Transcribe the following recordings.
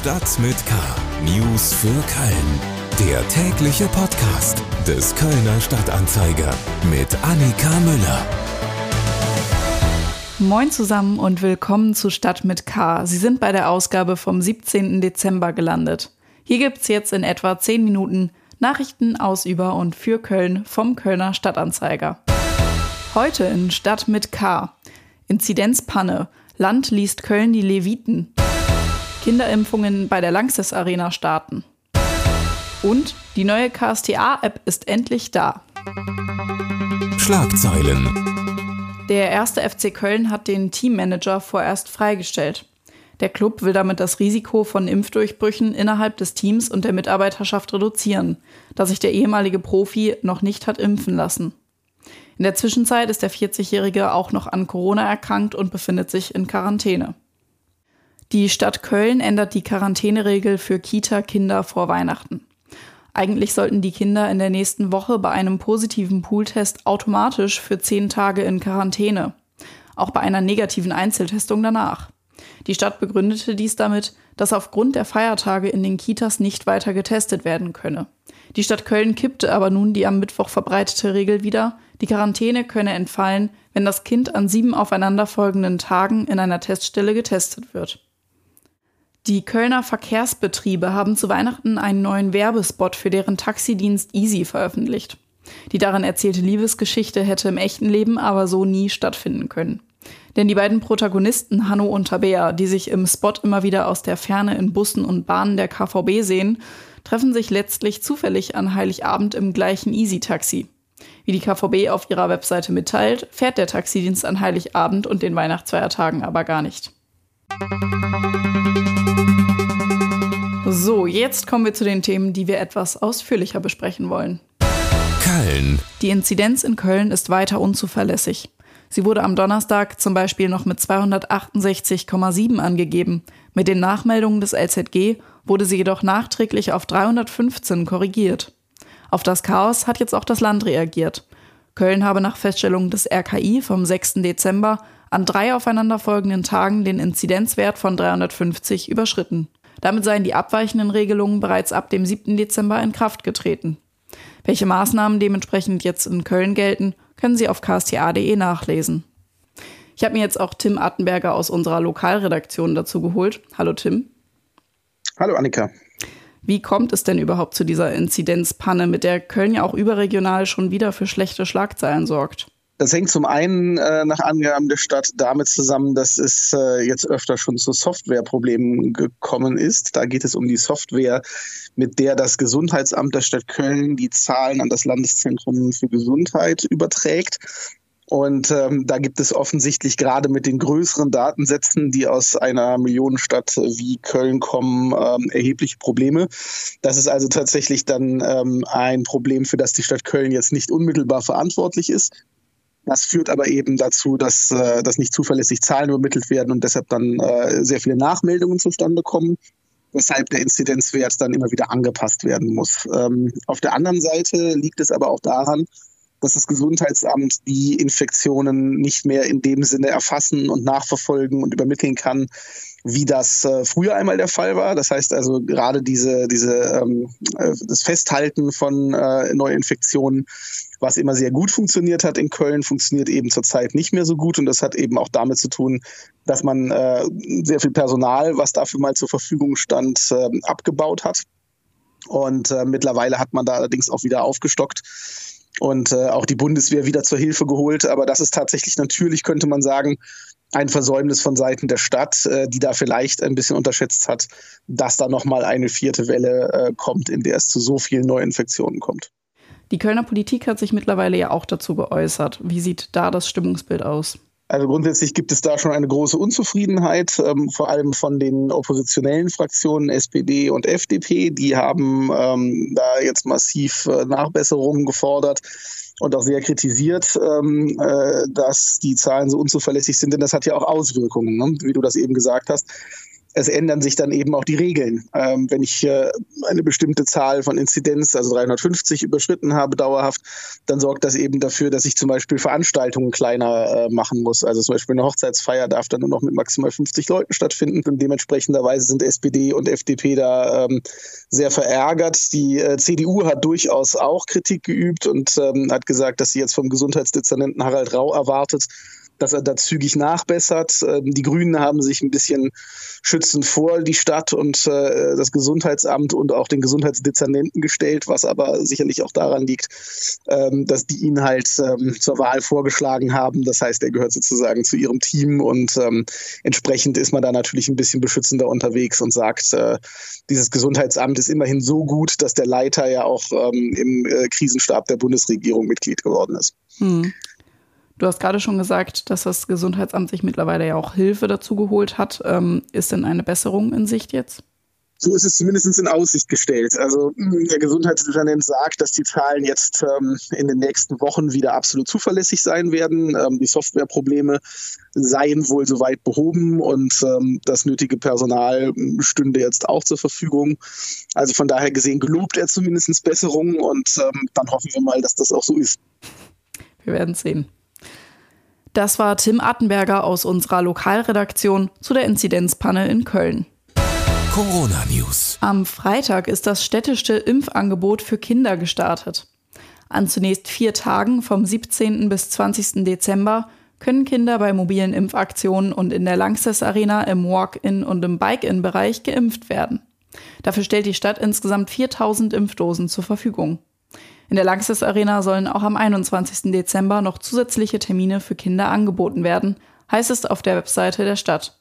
Stadt mit K. News für Köln. Der tägliche Podcast des Kölner Stadtanzeiger mit Annika Müller. Moin zusammen und willkommen zu Stadt mit K. Sie sind bei der Ausgabe vom 17. Dezember gelandet. Hier gibt's jetzt in etwa 10 Minuten Nachrichten aus über und für Köln vom Kölner Stadtanzeiger. Heute in Stadt mit K. Inzidenzpanne. Land liest Köln die Leviten. Kinderimpfungen bei der Lanxess Arena starten. Und die neue KSTA-App ist endlich da. Schlagzeilen. Der erste FC Köln hat den Teammanager vorerst freigestellt. Der Club will damit das Risiko von Impfdurchbrüchen innerhalb des Teams und der Mitarbeiterschaft reduzieren, da sich der ehemalige Profi noch nicht hat impfen lassen. In der Zwischenzeit ist der 40-Jährige auch noch an Corona erkrankt und befindet sich in Quarantäne. Die Stadt Köln ändert die Quarantäneregel für Kita-Kinder vor Weihnachten. Eigentlich sollten die Kinder in der nächsten Woche bei einem positiven Pooltest automatisch für zehn Tage in Quarantäne. Auch bei einer negativen Einzeltestung danach. Die Stadt begründete dies damit, dass aufgrund der Feiertage in den Kitas nicht weiter getestet werden könne. Die Stadt Köln kippte aber nun die am Mittwoch verbreitete Regel wieder, die Quarantäne könne entfallen, wenn das Kind an sieben aufeinanderfolgenden Tagen in einer Teststelle getestet wird. Die Kölner Verkehrsbetriebe haben zu Weihnachten einen neuen Werbespot für deren Taxidienst Easy veröffentlicht. Die darin erzählte Liebesgeschichte hätte im echten Leben aber so nie stattfinden können. Denn die beiden Protagonisten Hanno und Tabea, die sich im Spot immer wieder aus der Ferne in Bussen und Bahnen der KVB sehen, treffen sich letztlich zufällig an Heiligabend im gleichen Easy-Taxi. Wie die KVB auf ihrer Webseite mitteilt, fährt der Taxidienst an Heiligabend und den Weihnachtsfeiertagen aber gar nicht. So, jetzt kommen wir zu den Themen, die wir etwas ausführlicher besprechen wollen. Köln. Die Inzidenz in Köln ist weiter unzuverlässig. Sie wurde am Donnerstag zum Beispiel noch mit 268,7 angegeben. Mit den Nachmeldungen des LZG wurde sie jedoch nachträglich auf 315 korrigiert. Auf das Chaos hat jetzt auch das Land reagiert. Köln habe nach Feststellung des RKI vom 6. Dezember an drei aufeinanderfolgenden Tagen den Inzidenzwert von 350 überschritten. Damit seien die abweichenden Regelungen bereits ab dem 7. Dezember in Kraft getreten. Welche Maßnahmen dementsprechend jetzt in Köln gelten, können Sie auf ksta.de nachlesen. Ich habe mir jetzt auch Tim Attenberger aus unserer Lokalredaktion dazu geholt. Hallo Tim. Hallo Annika. Wie kommt es denn überhaupt zu dieser Inzidenzpanne, mit der Köln ja auch überregional schon wieder für schlechte Schlagzeilen sorgt? Das hängt zum einen äh, nach Angaben der Stadt damit zusammen, dass es äh, jetzt öfter schon zu Softwareproblemen gekommen ist. Da geht es um die Software, mit der das Gesundheitsamt der Stadt Köln die Zahlen an das Landeszentrum für Gesundheit überträgt. Und ähm, da gibt es offensichtlich gerade mit den größeren Datensätzen, die aus einer Millionenstadt wie Köln kommen, ähm, erhebliche Probleme. Das ist also tatsächlich dann ähm, ein Problem, für das die Stadt Köln jetzt nicht unmittelbar verantwortlich ist. Das führt aber eben dazu, dass, äh, dass nicht zuverlässig Zahlen übermittelt werden und deshalb dann äh, sehr viele Nachmeldungen zustande kommen weshalb der Inzidenzwert dann immer wieder angepasst werden muss. Ähm, auf der anderen Seite liegt es aber auch daran, dass das Gesundheitsamt die Infektionen nicht mehr in dem Sinne erfassen und nachverfolgen und übermitteln kann, wie das äh, früher einmal der Fall war. Das heißt also gerade diese, diese ähm, äh, das Festhalten von äh, Neuinfektionen, was immer sehr gut funktioniert hat in Köln, funktioniert eben zurzeit nicht mehr so gut. Und das hat eben auch damit zu tun, dass man äh, sehr viel Personal, was dafür mal zur Verfügung stand, äh, abgebaut hat. Und äh, mittlerweile hat man da allerdings auch wieder aufgestockt und äh, auch die Bundeswehr wieder zur Hilfe geholt. Aber das ist tatsächlich natürlich, könnte man sagen, ein Versäumnis von Seiten der Stadt, äh, die da vielleicht ein bisschen unterschätzt hat, dass da nochmal eine vierte Welle äh, kommt, in der es zu so vielen Neuinfektionen kommt. Die Kölner Politik hat sich mittlerweile ja auch dazu geäußert. Wie sieht da das Stimmungsbild aus? Also grundsätzlich gibt es da schon eine große Unzufriedenheit, ähm, vor allem von den oppositionellen Fraktionen SPD und FDP. Die haben ähm, da jetzt massiv äh, Nachbesserungen gefordert und auch sehr kritisiert, ähm, äh, dass die Zahlen so unzuverlässig sind, denn das hat ja auch Auswirkungen, ne? wie du das eben gesagt hast. Es ändern sich dann eben auch die Regeln. Ähm, wenn ich äh, eine bestimmte Zahl von Inzidenz, also 350 überschritten habe dauerhaft, dann sorgt das eben dafür, dass ich zum Beispiel Veranstaltungen kleiner äh, machen muss. Also zum Beispiel eine Hochzeitsfeier darf dann nur noch mit maximal 50 Leuten stattfinden und dementsprechenderweise sind SPD und FDP da ähm, sehr verärgert. Die äh, CDU hat durchaus auch Kritik geübt und ähm, hat gesagt, dass sie jetzt vom Gesundheitsdezernenten Harald Rau erwartet, dass er da zügig nachbessert. Ähm, die Grünen haben sich ein bisschen schützend vor die Stadt und äh, das Gesundheitsamt und auch den Gesundheitsdezernenten gestellt, was aber sicherlich auch daran liegt, ähm, dass die ihn halt ähm, zur Wahl vorgeschlagen haben. Das heißt, er gehört sozusagen zu ihrem Team und entsprechend ist man da natürlich ein bisschen beschützender unterwegs und sagt, äh, dieses Gesundheitsamt ist immerhin so gut, dass der Leiter ja auch im äh, Krisenstab der Bundesregierung Mitglied geworden ist. Hm. Du hast gerade schon gesagt, dass das Gesundheitsamt sich mittlerweile ja auch Hilfe dazu geholt hat. Ähm, ist denn eine Besserung in Sicht jetzt? So ist es zumindest in Aussicht gestellt. Also hm, der Gesundheitsdezernent sagt, dass die Zahlen jetzt ähm, in den nächsten Wochen wieder absolut zuverlässig sein werden. Ähm, die Softwareprobleme seien wohl soweit behoben und ähm, das nötige Personal hm, stünde jetzt auch zur Verfügung. Also von daher gesehen gelobt er zumindest Besserungen und ähm, dann hoffen wir mal, dass das auch so ist. Wir werden sehen. Das war Tim Attenberger aus unserer Lokalredaktion zu der Inzidenzpanne in Köln. Corona News. Am Freitag ist das städtische Impfangebot für Kinder gestartet. An zunächst vier Tagen vom 17. bis 20. Dezember können Kinder bei mobilen Impfaktionen und in der Lanxess Arena im Walk-in und im Bike-in-Bereich geimpft werden. Dafür stellt die Stadt insgesamt 4000 Impfdosen zur Verfügung. In der Lanxess Arena sollen auch am 21. Dezember noch zusätzliche Termine für Kinder angeboten werden, heißt es auf der Webseite der Stadt.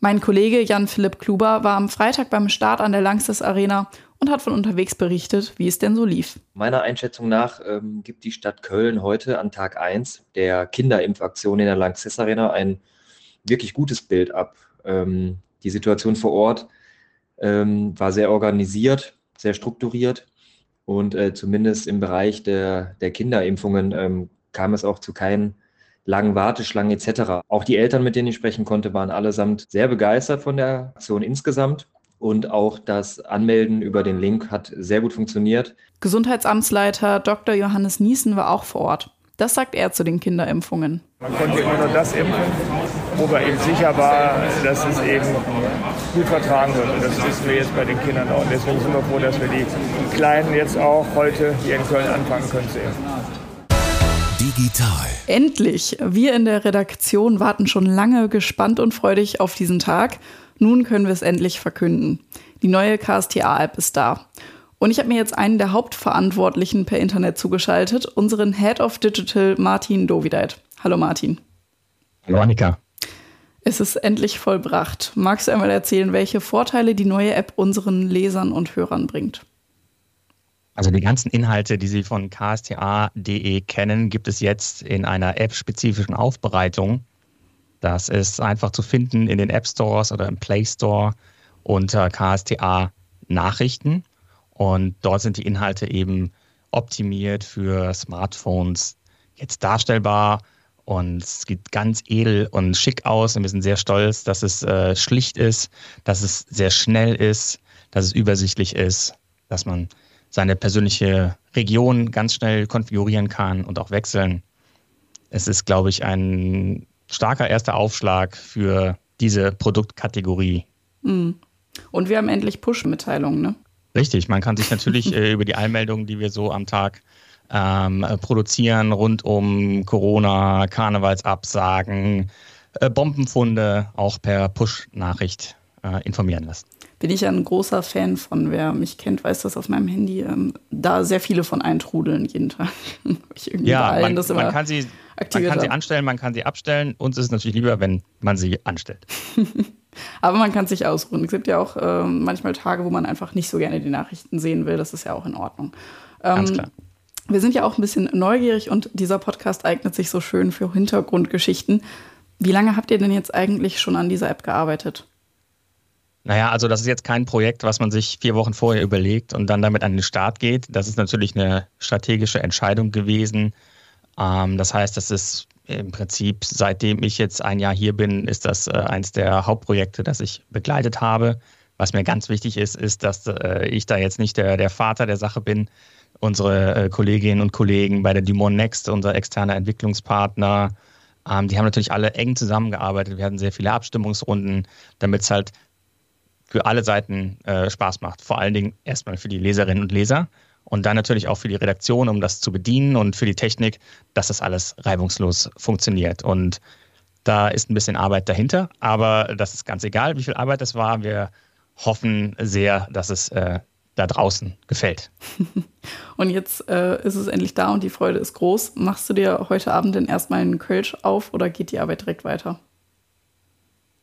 Mein Kollege Jan-Philipp Kluber war am Freitag beim Start an der Lanxess Arena und hat von unterwegs berichtet, wie es denn so lief. Meiner Einschätzung nach ähm, gibt die Stadt Köln heute an Tag 1 der Kinderimpfaktion in der Lanxess Arena ein wirklich gutes Bild ab. Ähm, die Situation vor Ort ähm, war sehr organisiert, sehr strukturiert und äh, zumindest im Bereich der, der Kinderimpfungen ähm, kam es auch zu keinen langen Warteschlangen etc. Auch die Eltern, mit denen ich sprechen konnte, waren allesamt sehr begeistert von der Aktion insgesamt. Und auch das Anmelden über den Link hat sehr gut funktioniert. Gesundheitsamtsleiter Dr. Johannes Niesen war auch vor Ort. Das sagt er zu den Kinderimpfungen. Man konnte immer nur das impfen, wo man eben sicher war, dass es eben gut vertragen wird. Und das wissen wir jetzt bei den Kindern auch. Und deswegen sind wir froh, dass wir die Kleinen jetzt auch heute hier in Köln anfangen können zu impfen. Digital. Endlich! Wir in der Redaktion warten schon lange gespannt und freudig auf diesen Tag. Nun können wir es endlich verkünden. Die neue KSTA-App ist da. Und ich habe mir jetzt einen der Hauptverantwortlichen per Internet zugeschaltet, unseren Head of Digital Martin Dovideit. Hallo Martin. Hallo Annika. Es ist endlich vollbracht. Magst du einmal erzählen, welche Vorteile die neue App unseren Lesern und Hörern bringt? Also die ganzen Inhalte, die Sie von ksta.de kennen, gibt es jetzt in einer App-spezifischen Aufbereitung. Das ist einfach zu finden in den App Stores oder im Play Store unter KSTA Nachrichten. Und dort sind die Inhalte eben optimiert für Smartphones jetzt darstellbar. Und es sieht ganz edel und schick aus. Und wir sind sehr stolz, dass es äh, schlicht ist, dass es sehr schnell ist, dass es übersichtlich ist, dass man seine persönliche Region ganz schnell konfigurieren kann und auch wechseln. Es ist, glaube ich, ein starker erster Aufschlag für diese Produktkategorie. Hm. Und wir haben endlich Push-Mitteilungen, ne? Richtig, man kann sich natürlich äh, über die Einmeldungen, die wir so am Tag ähm, produzieren, rund um Corona, Karnevalsabsagen, äh, Bombenfunde, auch per Push-Nachricht äh, informieren lassen. Bin ich ein großer Fan von. Wer mich kennt, weiß das auf meinem Handy. Ähm, da sehr viele von eintrudeln jeden Tag. ja, man, man, kann sie, man kann sie anstellen, man kann sie abstellen. Uns ist es natürlich lieber, wenn man sie anstellt. Aber man kann sich ausruhen. Es gibt ja auch äh, manchmal Tage, wo man einfach nicht so gerne die Nachrichten sehen will. Das ist ja auch in Ordnung. Ähm, Ganz klar. Wir sind ja auch ein bisschen neugierig und dieser Podcast eignet sich so schön für Hintergrundgeschichten. Wie lange habt ihr denn jetzt eigentlich schon an dieser App gearbeitet? Naja, also das ist jetzt kein Projekt, was man sich vier Wochen vorher überlegt und dann damit an den Start geht. Das ist natürlich eine strategische Entscheidung gewesen. Ähm, das heißt, das ist im Prinzip, seitdem ich jetzt ein Jahr hier bin, ist das äh, eines der Hauptprojekte, das ich begleitet habe. Was mir ganz wichtig ist, ist, dass äh, ich da jetzt nicht der, der Vater der Sache bin. Unsere äh, Kolleginnen und Kollegen bei der Dumont Next, unser externer Entwicklungspartner, ähm, die haben natürlich alle eng zusammengearbeitet. Wir hatten sehr viele Abstimmungsrunden, damit es halt für alle Seiten äh, Spaß macht. Vor allen Dingen erstmal für die Leserinnen und Leser und dann natürlich auch für die Redaktion, um das zu bedienen und für die Technik, dass das alles reibungslos funktioniert. Und da ist ein bisschen Arbeit dahinter, aber das ist ganz egal, wie viel Arbeit das war. Wir hoffen sehr, dass es äh, da draußen gefällt. und jetzt äh, ist es endlich da und die Freude ist groß. Machst du dir heute Abend denn erstmal einen Kölsch auf oder geht die Arbeit direkt weiter?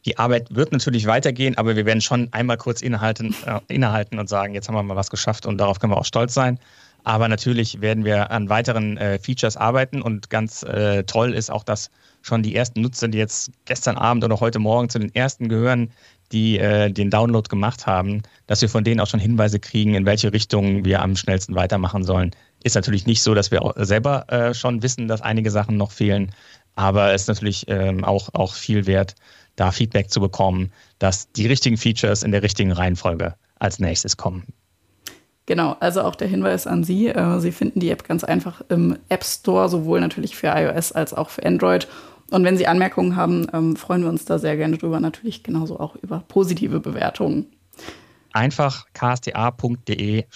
Die Arbeit wird natürlich weitergehen, aber wir werden schon einmal kurz innehalten, äh, innehalten und sagen, jetzt haben wir mal was geschafft und darauf können wir auch stolz sein. Aber natürlich werden wir an weiteren äh, Features arbeiten und ganz äh, toll ist auch, dass schon die ersten Nutzer, die jetzt gestern Abend oder heute Morgen zu den ersten gehören, die äh, den Download gemacht haben, dass wir von denen auch schon Hinweise kriegen, in welche Richtung wir am schnellsten weitermachen sollen. Ist natürlich nicht so, dass wir selber äh, schon wissen, dass einige Sachen noch fehlen, aber es ist natürlich ähm, auch, auch viel wert, da Feedback zu bekommen, dass die richtigen Features in der richtigen Reihenfolge als nächstes kommen. Genau, also auch der Hinweis an Sie. Äh, Sie finden die App ganz einfach im App Store, sowohl natürlich für iOS als auch für Android. Und wenn Sie Anmerkungen haben, ähm, freuen wir uns da sehr gerne drüber. Natürlich genauso auch über positive Bewertungen. Einfach ksta.de-app,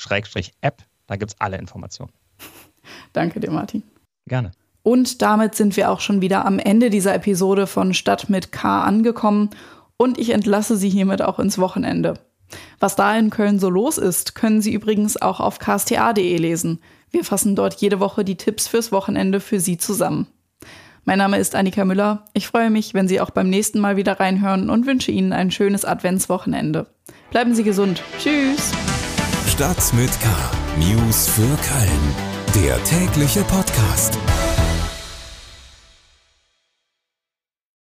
da gibt es alle Informationen. Danke dir, Martin. Gerne. Und damit sind wir auch schon wieder am Ende dieser Episode von Stadt mit K angekommen und ich entlasse Sie hiermit auch ins Wochenende. Was da in Köln so los ist, können Sie übrigens auch auf ksta.de lesen. Wir fassen dort jede Woche die Tipps fürs Wochenende für Sie zusammen. Mein Name ist Annika Müller. Ich freue mich, wenn Sie auch beim nächsten Mal wieder reinhören und wünsche Ihnen ein schönes Adventswochenende. Bleiben Sie gesund. Tschüss. Stadt mit K. News für Köln. Der tägliche Podcast.